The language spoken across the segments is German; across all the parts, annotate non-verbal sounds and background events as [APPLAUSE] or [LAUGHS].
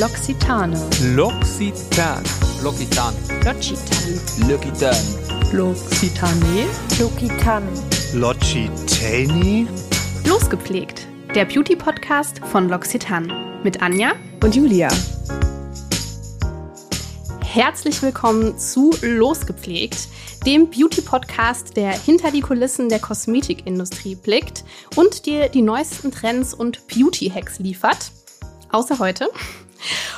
L'Occitane. L'Occitan. L'Occitan. L'Occitane. L'Occitan. L'Occitane. L'Occitane. L'Occitani? Losgepflegt. Der Beauty-Podcast von L'Occitane. Mit Anja Und Julia. Herzlich willkommen zu Losgepflegt, dem Beauty-Podcast, der hinter die Kulissen der Kosmetikindustrie blickt und dir die neuesten Trends und Beauty-Hacks liefert. Außer heute.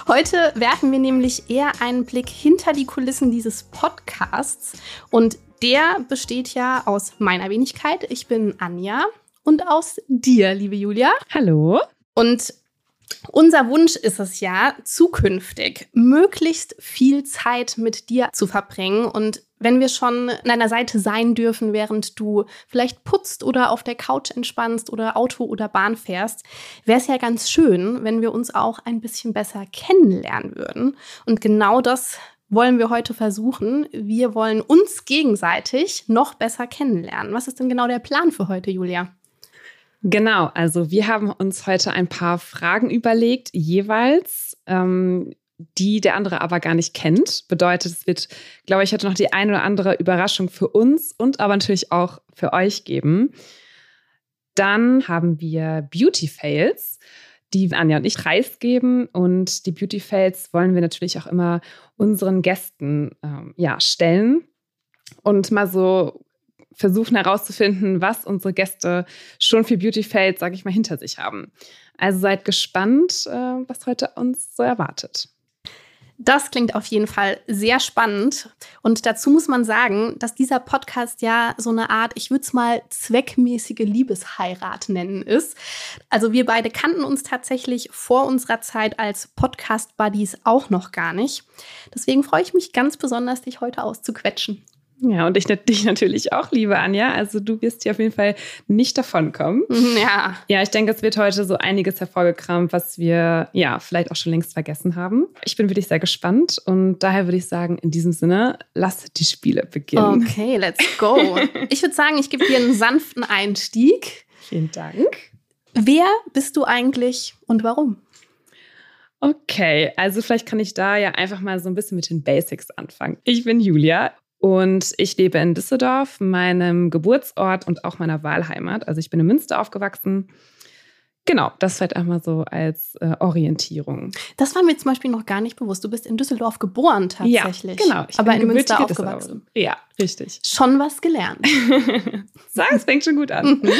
Heute werfen wir nämlich eher einen Blick hinter die Kulissen dieses Podcasts und der besteht ja aus meiner Wenigkeit. Ich bin Anja und aus dir, liebe Julia. Hallo. Und unser Wunsch ist es ja, zukünftig möglichst viel Zeit mit dir zu verbringen. Und wenn wir schon an deiner Seite sein dürfen, während du vielleicht putzt oder auf der Couch entspannst oder Auto oder Bahn fährst, wäre es ja ganz schön, wenn wir uns auch ein bisschen besser kennenlernen würden. Und genau das wollen wir heute versuchen. Wir wollen uns gegenseitig noch besser kennenlernen. Was ist denn genau der Plan für heute, Julia? Genau, also wir haben uns heute ein paar Fragen überlegt, jeweils, ähm, die der andere aber gar nicht kennt. Bedeutet, es wird, glaube ich, heute noch die eine oder andere Überraschung für uns und aber natürlich auch für euch geben. Dann haben wir Beauty Fails, die Anja und ich preisgeben. Und die Beauty Fails wollen wir natürlich auch immer unseren Gästen ähm, ja, stellen und mal so versuchen herauszufinden, was unsere Gäste schon für Beauty sage ich mal, hinter sich haben. Also seid gespannt, äh, was heute uns so erwartet. Das klingt auf jeden Fall sehr spannend. Und dazu muss man sagen, dass dieser Podcast ja so eine Art, ich würde es mal zweckmäßige Liebesheirat nennen ist. Also wir beide kannten uns tatsächlich vor unserer Zeit als Podcast-Buddies auch noch gar nicht. Deswegen freue ich mich ganz besonders, dich heute auszuquetschen. Ja, und ich [LAUGHS] dich natürlich auch, liebe Anja. Also du wirst hier auf jeden Fall nicht davonkommen. Ja. Ja, ich denke, es wird heute so einiges hervorgekramt, was wir ja vielleicht auch schon längst vergessen haben. Ich bin wirklich sehr gespannt und daher würde ich sagen, in diesem Sinne, lass die Spiele beginnen. Okay, let's go. [LAUGHS] ich würde sagen, ich gebe dir einen sanften Einstieg. Vielen Dank. Wer bist du eigentlich und warum? Okay, also vielleicht kann ich da ja einfach mal so ein bisschen mit den Basics anfangen. Ich bin Julia und ich lebe in Düsseldorf, meinem Geburtsort und auch meiner Wahlheimat. Also ich bin in Münster aufgewachsen. Genau, das vielleicht einmal so als äh, Orientierung. Das war mir zum Beispiel noch gar nicht bewusst. Du bist in Düsseldorf geboren tatsächlich. Ja, genau. Ich aber in Münster aufgewachsen. Ja, richtig. Schon was gelernt. [LAUGHS] Sag, es fängt schon gut an. [LAUGHS]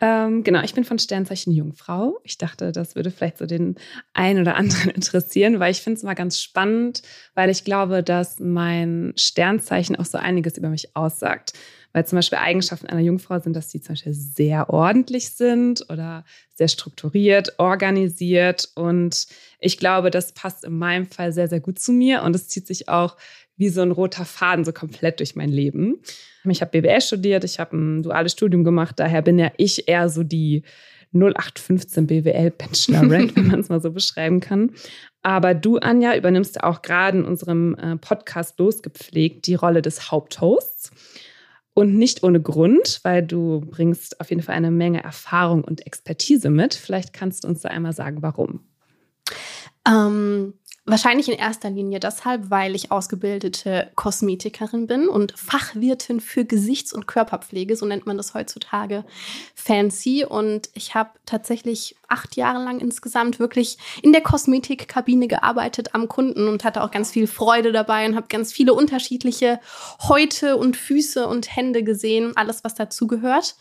Ähm, genau, ich bin von Sternzeichen Jungfrau. Ich dachte, das würde vielleicht so den einen oder anderen [LAUGHS] interessieren, weil ich finde es mal ganz spannend, weil ich glaube, dass mein Sternzeichen auch so einiges über mich aussagt. Weil zum Beispiel Eigenschaften einer Jungfrau sind, dass sie zum Beispiel sehr ordentlich sind oder sehr strukturiert, organisiert. Und ich glaube, das passt in meinem Fall sehr, sehr gut zu mir. Und es zieht sich auch wie so ein roter Faden so komplett durch mein Leben. Ich habe BWL studiert, ich habe ein duales Studium gemacht, daher bin ja ich eher so die 0815 BWL Bachelorette, wenn man es mal so beschreiben kann. Aber du, Anja, übernimmst auch gerade in unserem äh, Podcast losgepflegt die Rolle des Haupthosts. Und nicht ohne Grund, weil du bringst auf jeden Fall eine Menge Erfahrung und Expertise mit. Vielleicht kannst du uns da einmal sagen, warum. Ähm, Wahrscheinlich in erster Linie deshalb, weil ich ausgebildete Kosmetikerin bin und Fachwirtin für Gesichts- und Körperpflege, so nennt man das heutzutage fancy. Und ich habe tatsächlich acht Jahre lang insgesamt wirklich in der Kosmetikkabine gearbeitet am Kunden und hatte auch ganz viel Freude dabei und habe ganz viele unterschiedliche Häute und Füße und Hände gesehen, alles, was dazugehört.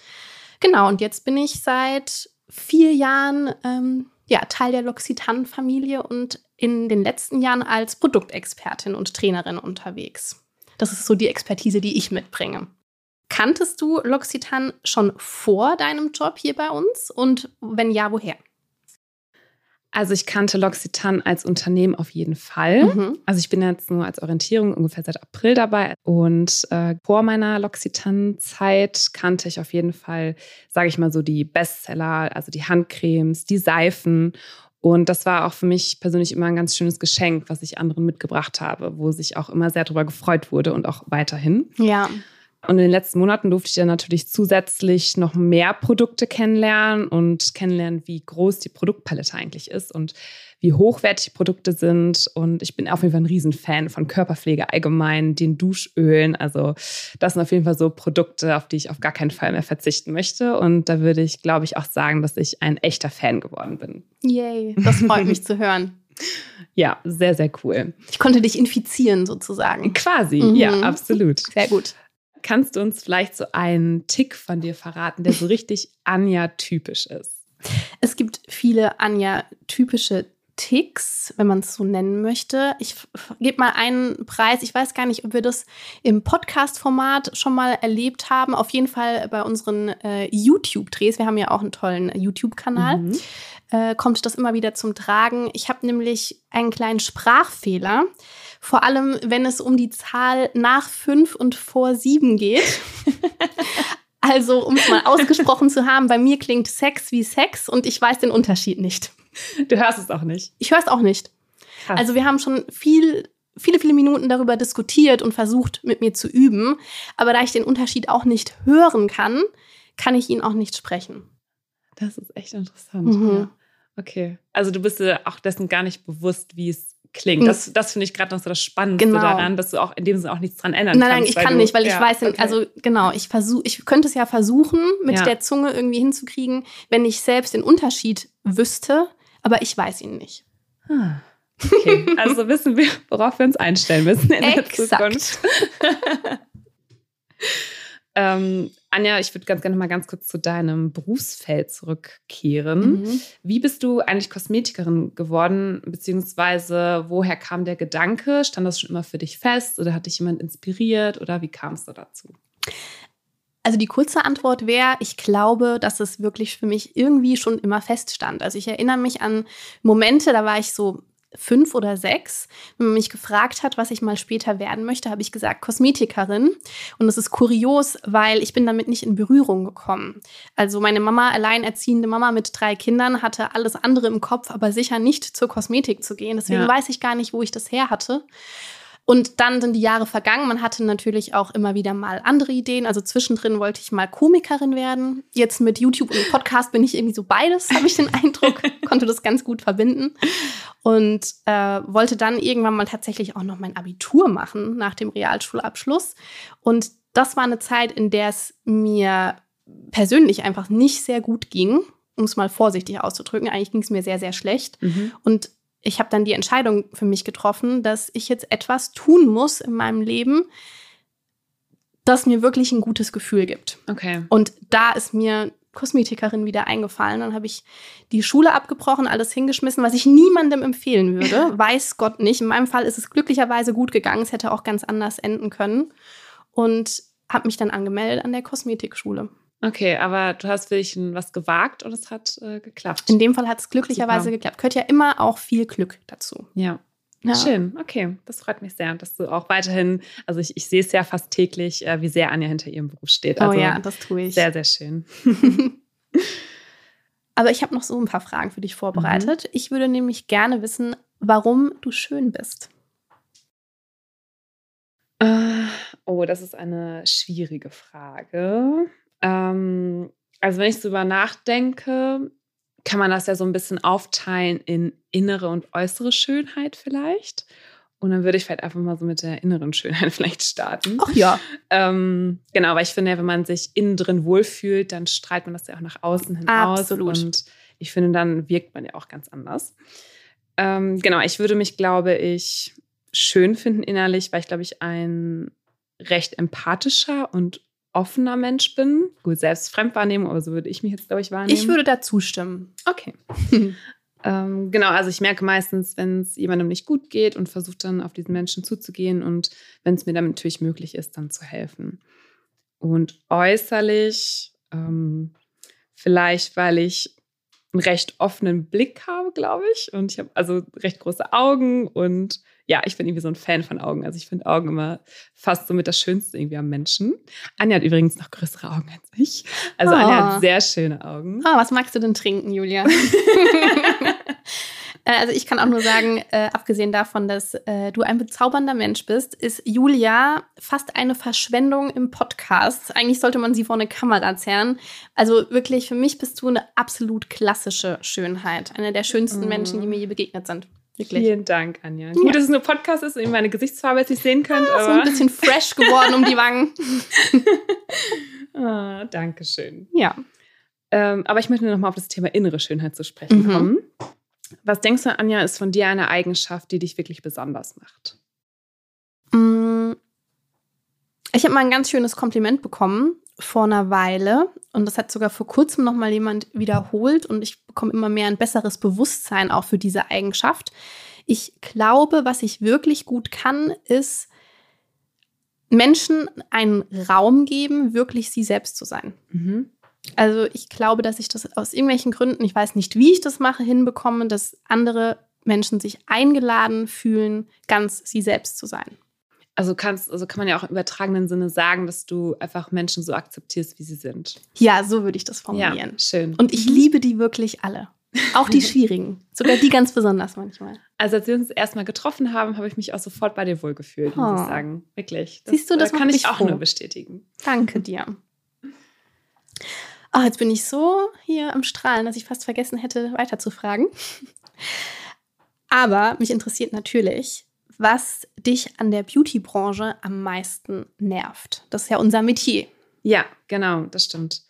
Genau, und jetzt bin ich seit vier Jahren ähm, ja, Teil der L'Occitane-Familie und in den letzten Jahren als Produktexpertin und Trainerin unterwegs. Das ist so die Expertise, die ich mitbringe. Kanntest du L'Occitane schon vor deinem Job hier bei uns? Und wenn ja, woher? Also ich kannte L'Occitane als Unternehmen auf jeden Fall. Mhm. Also ich bin jetzt nur als Orientierung ungefähr seit April dabei. Und äh, vor meiner L'Occitane-Zeit kannte ich auf jeden Fall, sage ich mal so, die Bestseller, also die Handcremes, die Seifen. Und das war auch für mich persönlich immer ein ganz schönes Geschenk, was ich anderen mitgebracht habe, wo sich auch immer sehr darüber gefreut wurde und auch weiterhin. Ja. Und in den letzten Monaten durfte ich dann natürlich zusätzlich noch mehr Produkte kennenlernen und kennenlernen, wie groß die Produktpalette eigentlich ist und wie hochwertig Produkte sind. Und ich bin auf jeden Fall ein Riesenfan von Körperpflege allgemein, den Duschölen. Also das sind auf jeden Fall so Produkte, auf die ich auf gar keinen Fall mehr verzichten möchte. Und da würde ich, glaube ich, auch sagen, dass ich ein echter Fan geworden bin. Yay, das freut mich [LAUGHS] zu hören. Ja, sehr, sehr cool. Ich konnte dich infizieren sozusagen. Quasi, Mhm. ja, absolut. Sehr gut. Kannst du uns vielleicht so einen Tick von dir verraten, der so richtig Anja-typisch ist? Es gibt viele Anja-typische Ticks, wenn man es so nennen möchte. Ich gebe mal einen Preis. Ich weiß gar nicht, ob wir das im Podcast-Format schon mal erlebt haben. Auf jeden Fall bei unseren äh, YouTube-Drehs. Wir haben ja auch einen tollen äh, YouTube-Kanal. Mhm. Äh, kommt das immer wieder zum Tragen. Ich habe nämlich einen kleinen Sprachfehler. Vor allem, wenn es um die Zahl nach fünf und vor sieben geht. [LAUGHS] Also, um es mal ausgesprochen zu haben, bei mir klingt Sex wie Sex und ich weiß den Unterschied nicht. [LAUGHS] Du hörst es auch nicht. Ich höre es auch nicht. Krass. Also, wir haben schon viel, viele, viele Minuten darüber diskutiert und versucht, mit mir zu üben. Aber da ich den Unterschied auch nicht hören kann, kann ich ihn auch nicht sprechen. Das ist echt interessant. Mhm. Ja. Okay. Also du bist dir auch dessen gar nicht bewusst, wie es klingt. Das, das finde ich gerade noch so das Spannendste Genau. daran, dass du auch in dem Sinne auch nichts dran ändern Nein, kannst. nein, ich kann du, nicht, weil ich ja, weiß, okay. also genau, ich versuche, ich könnte es ja versuchen, mit Ja. der Zunge irgendwie hinzukriegen, wenn ich selbst den Unterschied wüsste, aber ich weiß ihn nicht. Ah, Okay, [LAUGHS] also wissen wir, worauf wir uns einstellen müssen in der Exakt. Zukunft. [LAUGHS] ähm, Anja, ich würde ganz gerne mal ganz kurz zu deinem Berufsfeld zurückkehren. Mhm. Wie bist du eigentlich Kosmetikerin geworden, beziehungsweise woher kam der Gedanke? Stand das schon immer für dich fest oder hat dich jemand inspiriert oder wie kamst du dazu? Also die kurze Antwort wäre, ich glaube, dass es wirklich für mich irgendwie schon immer feststand. Also ich erinnere mich an Momente, da war ich so fünf oder sechs. Wenn man mich gefragt hat, was ich mal später werden möchte, habe ich gesagt Kosmetikerin. Und das ist kurios, weil ich bin damit nicht in Berührung gekommen. Also meine Mama, alleinerziehende Mama mit drei Kindern, hatte alles andere im Kopf, aber sicher nicht zur Kosmetik zu gehen. Deswegen Ja. weiß ich gar nicht, wo ich das her hatte. Und dann sind die Jahre vergangen. Man hatte natürlich auch immer wieder mal andere Ideen. Also zwischendrin wollte ich mal Komikerin werden. Jetzt mit YouTube und Podcast bin ich irgendwie so beides, habe ich den Eindruck. [LAUGHS] Konnte das ganz gut verbinden. Und äh, wollte dann irgendwann mal tatsächlich auch noch mein Abitur machen nach dem Realschulabschluss. Und das war eine Zeit, in der es mir persönlich einfach nicht sehr gut ging, um es mal vorsichtig auszudrücken. Eigentlich ging es mir sehr, sehr schlecht. Und ich habe dann die Entscheidung für mich getroffen, dass ich jetzt etwas tun muss in meinem Leben, das mir wirklich ein gutes Gefühl gibt. Okay. Und da ist mir Kosmetikerin wieder eingefallen. Dann habe ich die Schule abgebrochen, alles hingeschmissen, was ich niemandem empfehlen würde. [LAUGHS] Weiß Gott nicht. In meinem Fall ist es glücklicherweise gut gegangen. Es hätte auch ganz anders enden können. Und habe mich dann angemeldet an der Kosmetikschule. Okay, aber du hast wirklich was gewagt und es hat äh, geklappt. In dem Fall hat es glücklicherweise Super. geklappt. Gehört ja immer auch viel Glück dazu. ja. Ja. Schön, okay. Das freut mich sehr, dass du auch weiterhin, also ich, ich sehe es ja fast täglich, äh, wie sehr Anja hinter ihrem Beruf steht. Also oh ja, das tue ich. sehr, sehr schön. [LAUGHS] Aber ich habe noch so ein paar Fragen für dich vorbereitet. Ich würde nämlich gerne wissen, warum du schön bist. Äh, oh, das ist eine schwierige Frage. Also wenn ich so über nachdenke, kann man das ja so ein bisschen aufteilen in innere und äußere Schönheit vielleicht. Und dann würde ich vielleicht einfach mal so mit der inneren Schönheit [LAUGHS] vielleicht starten. Ach ja. Ähm, genau, weil ich finde ja, wenn man sich innen drin wohlfühlt, dann strahlt man das ja auch nach außen hin Absolut. aus. Und ich finde, dann wirkt man ja auch ganz anders. Ähm, genau, ich würde mich, glaube ich, schön finden innerlich, weil ich, glaube ich, ein recht empathischer und offener Mensch bin. Gut, selbst Fremdwahrnehmung, aber so würde ich mich jetzt, glaube ich, wahrnehmen. Ich würde da zustimmen. Okay. [LAUGHS] ähm, genau, also ich merke meistens, wenn es jemandem nicht gut geht und versuche dann auf diesen Menschen zuzugehen und wenn es mir dann natürlich möglich ist, dann zu helfen. Und äußerlich, ähm, vielleicht weil ich einen recht offenen Blick habe, glaube ich. Und ich habe also recht große Augen und ja, ich bin irgendwie so ein Fan von Augen. Also ich finde Augen immer fast so mit das Schönste irgendwie am Menschen. Anja hat übrigens noch größere Augen als ich. Also Anja Oh. hat sehr schöne Augen. Ah, was magst du denn trinken, Julia? [LAUGHS] Äh, Also ich kann auch nur sagen, äh, abgesehen davon, dass äh, du ein bezaubernder Mensch bist, ist Julia fast eine Verschwendung im Podcast. Eigentlich sollte man sie vor eine Kamera zerren. Also wirklich, für mich bist du eine absolut klassische Schönheit. Eine der schönsten. Menschen, die mir je begegnet sind. Wirklich. Vielen Dank, Anja. Gut, dass es nur Podcast ist und ihr meine Gesichtsfarbe jetzt nicht sehen könnt, So ein aber. bisschen fresh geworden um die Wangen. [LAUGHS] Ah, Dankeschön. Ja. Ähm, aber ich möchte nochmal auf das Thema innere Schönheit zu sprechen Mhm. kommen. Was denkst du, Anja, ist von dir eine Eigenschaft, die dich wirklich besonders macht? Ich habe mal ein ganz schönes Kompliment bekommen vor einer Weile und das hat sogar vor kurzem noch mal jemand wiederholt und ich bekomme immer mehr ein besseres Bewusstsein auch für diese Eigenschaft. Ich glaube, was ich wirklich gut kann, ist Menschen einen Raum geben, wirklich sie selbst zu sein. Mhm. Also ich glaube, dass ich das aus irgendwelchen Gründen, ich weiß nicht, wie ich das mache, hinbekomme, dass andere Menschen sich eingeladen fühlen, ganz sie selbst zu sein. Also kannst, also kann man ja auch im übertragenen Sinne sagen, dass du einfach Menschen so akzeptierst, wie sie sind. Ja, so würde ich das formulieren. Ja, schön. Und ich liebe die wirklich alle. Auch die [LAUGHS] schwierigen. Sogar die ganz besonders manchmal. Also als wir uns erstmal getroffen haben, habe ich mich auch sofort bei dir wohlgefühlt, muss Oh. ich sagen. Wirklich. Siehst du, das äh, kann macht ich auch froh. nur bestätigen. Danke dir. Oh, jetzt bin ich so hier am Strahlen, dass ich fast vergessen hätte, weiterzufragen. Aber mich interessiert natürlich, was dich an der Beauty-Branche am meisten nervt. Das ist ja unser Metier. Ja, genau, das stimmt.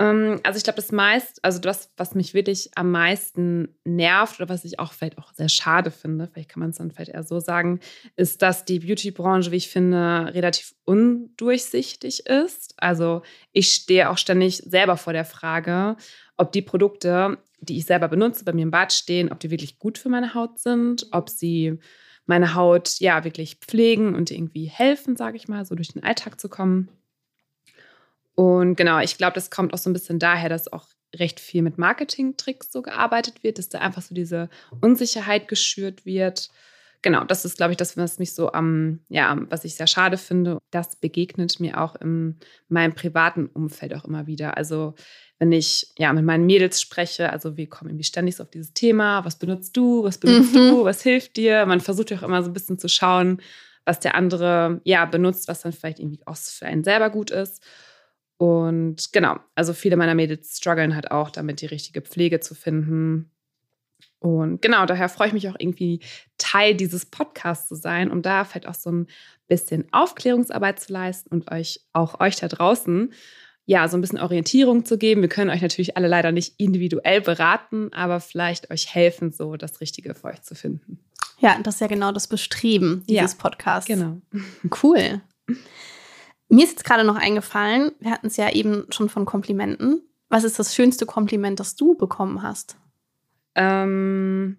Ähm, also ich glaube, das meist, also das, was mich wirklich am meisten nervt oder was ich auch vielleicht auch sehr schade finde, vielleicht kann man es dann vielleicht eher so sagen, ist, dass die Beauty-Branche, wie ich finde, relativ undurchsichtig ist. Also ich stehe auch ständig selber vor der Frage, ob die Produkte, die ich selber benutze, bei mir im Bad stehen, ob die wirklich gut für meine Haut sind, ob sie meine Haut ja wirklich pflegen und irgendwie helfen, sage ich mal, so durch den Alltag zu kommen. Und genau, ich glaube, das kommt auch so ein bisschen daher, dass auch recht viel mit Marketing-Tricks so gearbeitet wird, dass da einfach so diese Unsicherheit geschürt wird. Genau, das ist, glaube ich, das, was mich so am, ja, was ich sehr schade finde. Das begegnet mir auch in meinem privaten Umfeld auch immer wieder. Also, wenn ich ja mit meinen Mädels spreche, also wir kommen irgendwie ständig so auf dieses Thema, was benutzt du, was benutzt Mhm. du, was hilft dir? Man versucht ja auch immer so ein bisschen zu schauen, was der andere ja benutzt, was dann vielleicht irgendwie auch für einen selber gut ist. Und genau, also viele meiner Mädels strugglen halt auch damit, die richtige Pflege zu finden. Und genau, daher freue ich mich auch irgendwie Teil dieses Podcasts zu sein, um da vielleicht auch so ein bisschen Aufklärungsarbeit zu leisten und euch auch euch da draußen ja so ein bisschen Orientierung zu geben. Wir können euch natürlich alle leider nicht individuell beraten, aber vielleicht euch helfen, so das Richtige für euch zu finden. Ja, das ist ja genau das Bestreben dieses Ja, Podcasts. Genau. Cool. Mir ist jetzt gerade noch eingefallen, wir hatten es ja eben schon von Komplimenten. Was ist das schönste Kompliment, das du bekommen hast? Ähm,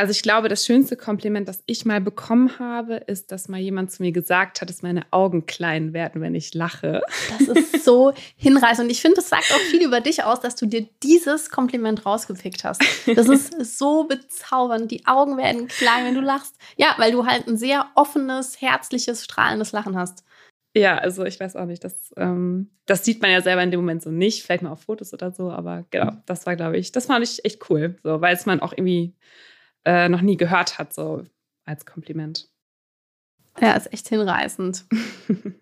also ich glaube, das schönste Kompliment, das ich mal bekommen habe, ist, dass mal jemand zu mir gesagt hat, dass meine Augen klein werden, wenn ich lache. Das ist so hinreißend. Und ich finde, das sagt auch viel über dich aus, dass du dir dieses Kompliment rausgepickt hast. Das ist so bezaubernd. Die Augen werden klein, wenn du lachst. Ja, weil du halt ein sehr offenes, herzliches, strahlendes Lachen hast. Ja, also ich weiß auch nicht, das, ähm, das sieht man ja selber in dem Moment so nicht, vielleicht mal auf Fotos oder so, aber genau, das war, glaube ich, das fand ich echt cool, so, weil es man auch irgendwie äh, noch nie gehört hat, so als Kompliment. Ja, ist echt hinreißend. [LAUGHS]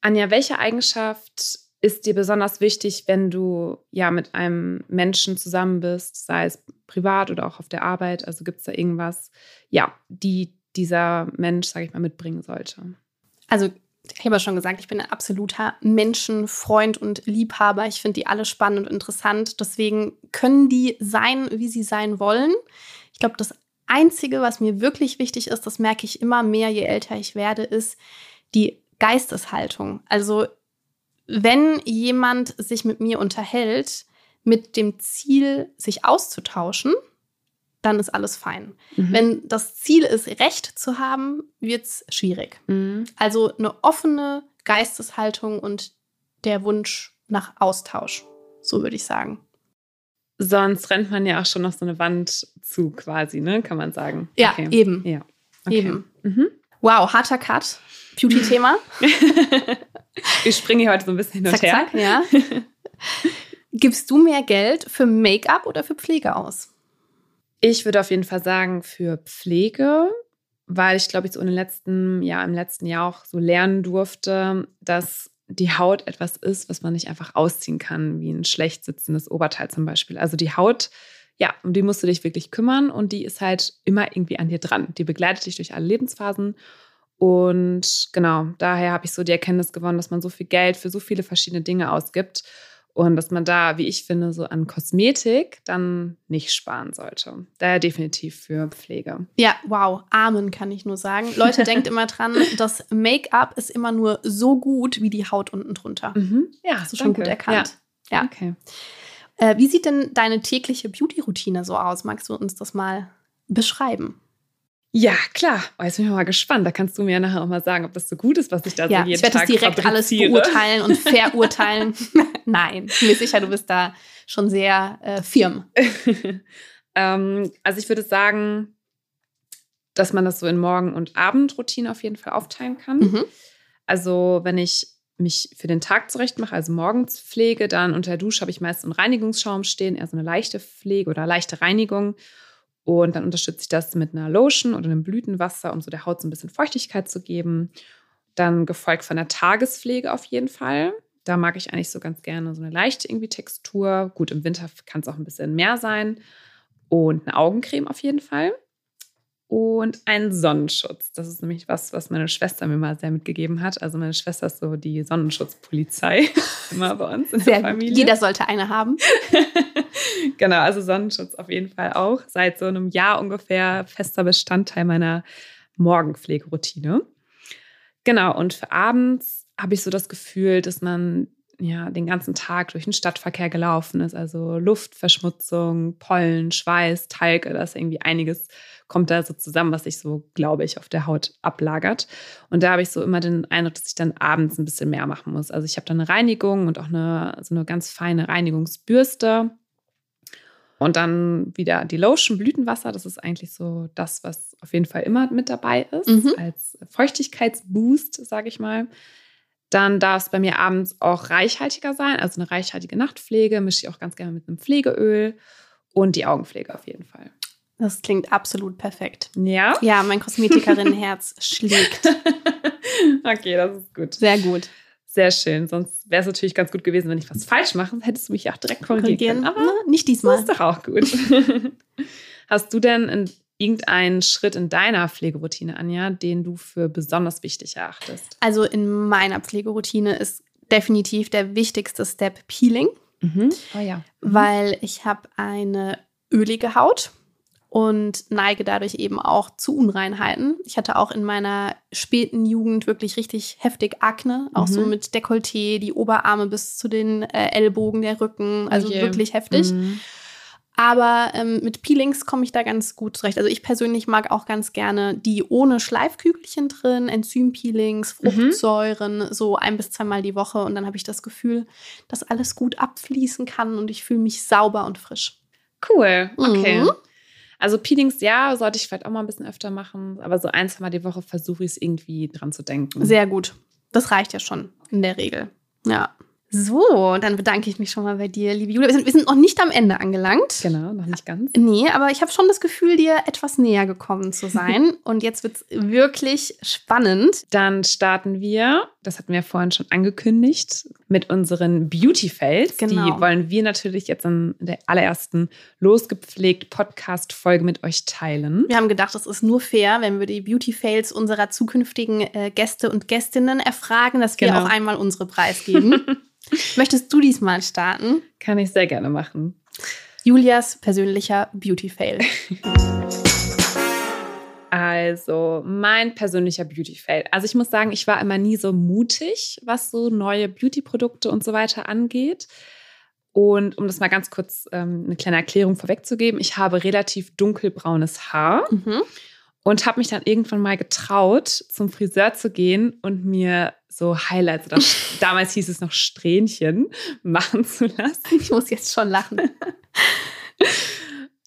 Anja, welche Eigenschaft ist dir besonders wichtig, wenn du ja mit einem Menschen zusammen bist, sei es privat oder auch auf der Arbeit? Also gibt es da irgendwas, ja, die dieser Mensch, sage ich mal, mitbringen sollte? Also, ich habe ja schon gesagt, ich bin ein absoluter Menschenfreund und Liebhaber. Ich finde die alle spannend und interessant. Deswegen können die sein, wie sie sein wollen. Ich glaube, das Einzige, was mir wirklich wichtig ist, das merke ich immer mehr, je älter ich werde, ist die Geisteshaltung. Also, wenn jemand sich mit mir unterhält, mit dem Ziel, sich auszutauschen, dann ist alles fein. Mhm. Wenn das Ziel ist, Recht zu haben, wird es schwierig. Mhm. Also eine offene Geisteshaltung und der Wunsch nach Austausch, so würde ich sagen. Sonst rennt man ja auch schon noch so eine Wand zu, quasi, ne? Kann man sagen. Ja, Okay. eben. Ja. Okay. Eben. Mhm. Wow, harter Cut. Beauty-Thema. [LAUGHS] Ich springe hier heute so ein bisschen hin und zack, her. zack, ja. [LAUGHS] Gibst du mehr Geld für Make-up oder für Pflege aus? Ich würde auf jeden Fall sagen, für Pflege, weil ich glaube, ich so in den letzten, ja, im letzten Jahr auch so lernen durfte, dass die Haut etwas ist, was man nicht einfach ausziehen kann, wie ein schlecht sitzendes Oberteil zum Beispiel. Also die Haut, ja, um die musst du dich wirklich kümmern und die ist halt immer irgendwie an dir dran. Die begleitet dich durch alle Lebensphasen. Und genau, daher habe ich so die Erkenntnis gewonnen, dass man so viel Geld für so viele verschiedene Dinge ausgibt und dass man da, wie ich finde, so an Kosmetik dann nicht sparen sollte. Daher definitiv für Pflege. Ja, wow. Amen kann ich nur sagen. Leute, denkt [LAUGHS] immer dran, das Make-up ist immer nur so gut wie die Haut unten drunter. Mhm. Ja, Hast du schon gut erkannt. Ja. Ja. Okay. Äh, wie sieht denn deine tägliche Beauty-Routine so aus? Magst du uns das mal beschreiben? Ja, klar. Oh, jetzt bin ich mal gespannt. Da kannst du mir nachher auch mal sagen, ob das so gut ist, was ich da ja, so jeden ich werde das Tag direkt alles beurteilen und [LAUGHS] verurteilen. [LAUGHS] Nein, ich bin mir sicher, du bist da schon sehr äh, firm. [LAUGHS] ähm, also ich würde sagen, dass man das so in Morgen- und Abendroutine auf jeden Fall aufteilen kann. Mhm. Also wenn ich mich für den Tag zurechtmache, also morgens pflege, dann unter der Dusche habe ich meist einen Reinigungsschaum stehen, eher so eine leichte Pflege oder leichte Reinigung. Und dann unterstütze ich das mit einer Lotion oder einem Blütenwasser, um so der Haut so ein bisschen Feuchtigkeit zu geben. Dann gefolgt von der Tagespflege auf jeden Fall. Da mag ich eigentlich so ganz gerne so eine leichte irgendwie Textur. Gut, im Winter kann es auch ein bisschen mehr sein. Und eine Augencreme auf jeden Fall. Und einen Sonnenschutz. Das ist nämlich was, was meine Schwester mir mal sehr mitgegeben hat. Also meine Schwester ist so die Sonnenschutzpolizei [LAUGHS] immer bei uns in Sehr der gut. Familie. Jeder sollte eine haben. [LAUGHS] genau, also Sonnenschutz auf jeden Fall auch. Seit so einem Jahr ungefähr fester Bestandteil meiner Morgenpflegeroutine. Genau, und für abends habe ich so das Gefühl, dass man ja den ganzen Tag durch den Stadtverkehr gelaufen ist. Also Luftverschmutzung, Pollen, Schweiß, Talg, da ist irgendwie einiges, kommt da so zusammen, was sich so, glaube ich, auf der Haut ablagert. Und da habe ich so immer den Eindruck, dass ich dann abends ein bisschen mehr machen muss. Also ich habe dann eine Reinigung und auch eine, so eine ganz feine Reinigungsbürste. Und dann wieder die Lotion, Blütenwasser. Das ist eigentlich so das, was auf jeden Fall immer mit dabei ist, Mhm. als Feuchtigkeitsboost, sage ich mal. Dann darf es bei mir abends auch reichhaltiger sein, also eine reichhaltige Nachtpflege, mische ich auch ganz gerne mit einem Pflegeöl und die Augenpflege auf jeden Fall. Das klingt absolut perfekt. Ja? Ja, mein Kosmetikerinnenherz [LAUGHS] schlägt. Okay, das ist gut. Sehr gut. Sehr schön. Sonst wäre es natürlich ganz gut gewesen, wenn ich was falsch mache. Hättest du mich auch direkt korrigieren Korrigieren. können. Aber Na, nicht das diesmal. ist doch auch gut. [LAUGHS] Hast du denn in irgendeinen Schritt in deiner Pflegeroutine, Anja, den du für besonders wichtig erachtest? Also in meiner Pflegeroutine ist definitiv der wichtigste Step Peeling, Oh ja. weil ich habe eine ölige Haut und neige dadurch eben auch zu Unreinheiten. Ich hatte auch in meiner späten Jugend wirklich richtig heftig Akne, auch so Mhm. mit Dekolleté, die Oberarme bis zu den äh, Ellbogen, der Rücken, also je. wirklich heftig. Mhm. Aber ähm, mit Peelings komme ich da ganz gut zurecht. Also ich persönlich mag auch ganz gerne die ohne Schleifkügelchen drin, Enzympeelings, Mhm. Fruchtsäuren, so ein bis zweimal die Woche. Und dann habe ich das Gefühl, dass alles gut abfließen kann und ich fühle mich sauber und frisch. Cool. Okay. Mhm. Also Peelings, ja, sollte ich vielleicht auch mal ein bisschen öfter machen. Aber so ein, zwei Mal die Woche versuche ich es irgendwie dran zu denken. Sehr gut. Das reicht ja schon in der Regel. Ja. So, dann bedanke ich mich schon mal bei dir, liebe Julia. Wir sind, wir sind noch nicht am Ende angelangt. Genau, noch nicht ganz. Nee, aber ich habe schon das Gefühl, dir etwas näher gekommen zu sein. [LAUGHS] Und jetzt wird es wirklich spannend. Dann starten wir, das hatten wir vorhin schon angekündigt, mit unseren Beauty Fails. Genau. Die wollen wir natürlich jetzt in der allerersten losgepflegt Podcast-Folge mit euch teilen. Wir haben gedacht, es ist nur fair, wenn wir die Beauty-Fails unserer zukünftigen äh, Gäste und Gästinnen erfragen, dass wir Genau. auch einmal unsere preisgeben. [LAUGHS] Möchtest du diesmal starten? Kann ich sehr gerne machen. Julias persönlicher Beauty-Fail. [LAUGHS] Also, mein persönlicher Beauty-Fail. Also, ich muss sagen, ich war immer nie so mutig, was so neue Beauty-Produkte und so weiter angeht. Und um das mal ganz kurz ähm, eine kleine Erklärung vorwegzugeben, ich habe relativ dunkelbraunes Haar Mhm. Und habe mich dann irgendwann mal getraut, zum Friseur zu gehen und mir so Highlights oder [LAUGHS] damals hieß es noch Strähnchen [LAUGHS] machen zu lassen. Ich muss jetzt schon lachen. [LAUGHS]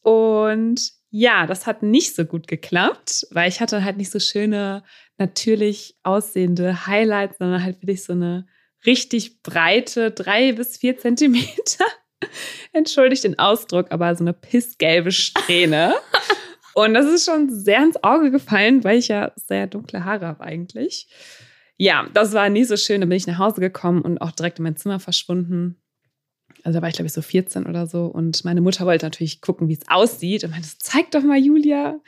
Und ja, das hat nicht so gut geklappt, weil ich hatte halt nicht so schöne, natürlich aussehende Highlights, sondern halt wirklich so eine richtig breite, drei bis vier Zentimeter. entschuldigt den Ausdruck, aber so eine pissgelbe Strähne. Und das ist schon sehr ins Auge gefallen, weil ich ja sehr dunkle Haare habe eigentlich. Ja, das war nie so schön. Dann bin ich nach Hause gekommen und auch direkt in mein Zimmer verschwunden. Also da war ich, glaube ich, so 14 oder so. Und meine Mutter wollte natürlich gucken, wie es aussieht. Und meinte, zeig doch mal, Julia.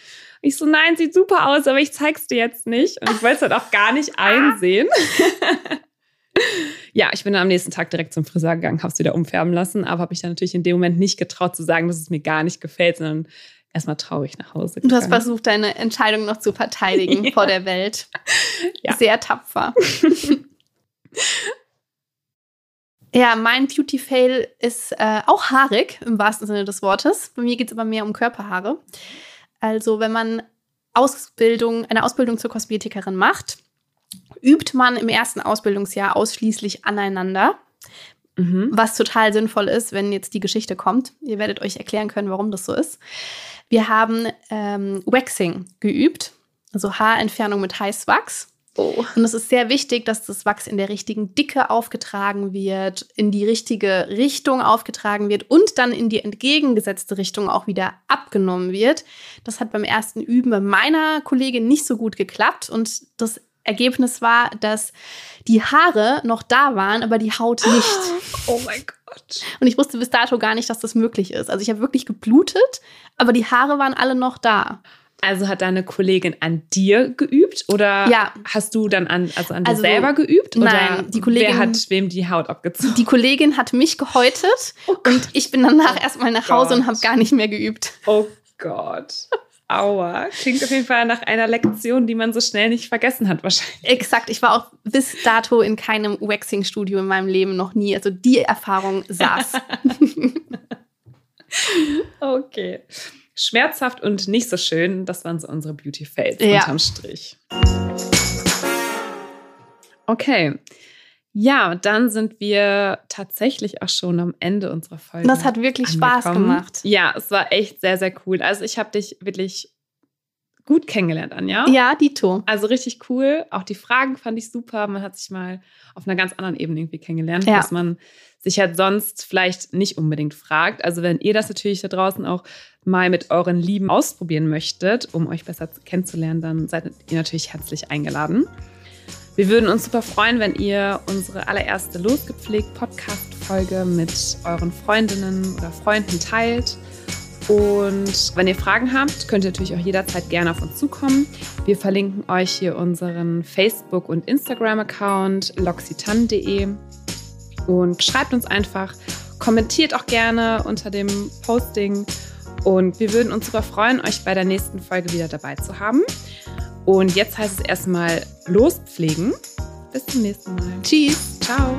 Ich so, nein, sieht super aus, aber ich zeig's dir jetzt nicht. Und ich wollte es halt auch gar nicht einsehen. [LAUGHS] ja, ich bin dann am nächsten Tag direkt zum Friseur gegangen, habe es wieder umfärben lassen, aber habe mich dann natürlich in dem Moment nicht getraut zu sagen, dass es mir gar nicht gefällt, sondern erstmal traurig nach Hause gegangen. Du hast versucht, deine Entscheidung noch zu verteidigen [LAUGHS] ja. vor der Welt. Ja. Sehr tapfer. [LAUGHS] ja, mein Beauty-Fail ist äh, auch haarig, im wahrsten Sinne des Wortes. Bei mir geht es aber mehr um Körperhaare. Also, wenn man Ausbildung, eine Ausbildung zur Kosmetikerin macht, übt man im ersten Ausbildungsjahr ausschließlich aneinander. Mhm. Was total sinnvoll ist, wenn jetzt die Geschichte kommt. Ihr werdet euch erklären können, warum das so ist. Wir haben ähm, Waxing geübt, also Haarentfernung mit Heißwachs. Oh. Und es ist sehr wichtig, dass das Wachs in der richtigen Dicke aufgetragen wird, in die richtige Richtung aufgetragen wird und dann in die entgegengesetzte Richtung auch wieder abgenommen wird. Das hat beim ersten Üben bei meiner Kollegin nicht so gut geklappt und das Ergebnis war, dass die Haare noch da waren, aber die Haut nicht. [GASPS] Oh mein Gott. Und ich wusste bis dato gar nicht, dass das möglich ist. Also ich habe wirklich geblutet, aber die Haare waren alle noch da. Also hat deine Kollegin an dir geübt oder ja. hast du dann an, also an dir also, selber geübt? Oder nein, die Kollegin. Wer hat wem die Haut abgezogen? Die Kollegin hat mich gehäutet oh und ich bin danach oh erstmal nach Hause Gott. und habe gar nicht mehr geübt. Oh Gott. Aua. Klingt auf jeden Fall nach einer Lektion, die man so schnell nicht vergessen hat, wahrscheinlich. Exakt. Ich war auch bis dato in keinem Waxing-Studio in meinem Leben noch nie. Also die Erfahrung saß. [LAUGHS] okay. Schmerzhaft und nicht so schön, das waren so unsere Beauty-Fails ja. unterm Strich. Okay. Ja, dann sind wir tatsächlich auch schon am Ende unserer Folge. Das hat wirklich angekommen. Spaß gemacht. Ja, es war echt sehr, sehr cool. Also ich habe dich wirklich gut kennengelernt, Anja. Ja, Dito. Also richtig cool. Auch die Fragen fand ich super. Man hat sich mal auf einer ganz anderen Ebene irgendwie kennengelernt, ja. was man sich halt sonst vielleicht nicht unbedingt fragt. Also wenn ihr das natürlich da draußen auch mal mit euren Lieben ausprobieren möchtet, um euch besser kennenzulernen, dann seid ihr natürlich herzlich eingeladen. Wir würden uns super freuen, wenn ihr unsere allererste Losgepflegt Podcast-Folge mit euren Freundinnen oder Freunden teilt. Und wenn ihr Fragen habt, könnt ihr natürlich auch jederzeit gerne auf uns zukommen. Wir verlinken euch hier unseren Facebook- und Instagram-Account loxitan.de und schreibt uns einfach, kommentiert auch gerne unter dem Posting und wir würden uns super freuen, euch bei der nächsten Folge wieder dabei zu haben. Und jetzt heißt es erstmal lospflegen. Bis zum nächsten Mal. Tschüss. Ciao.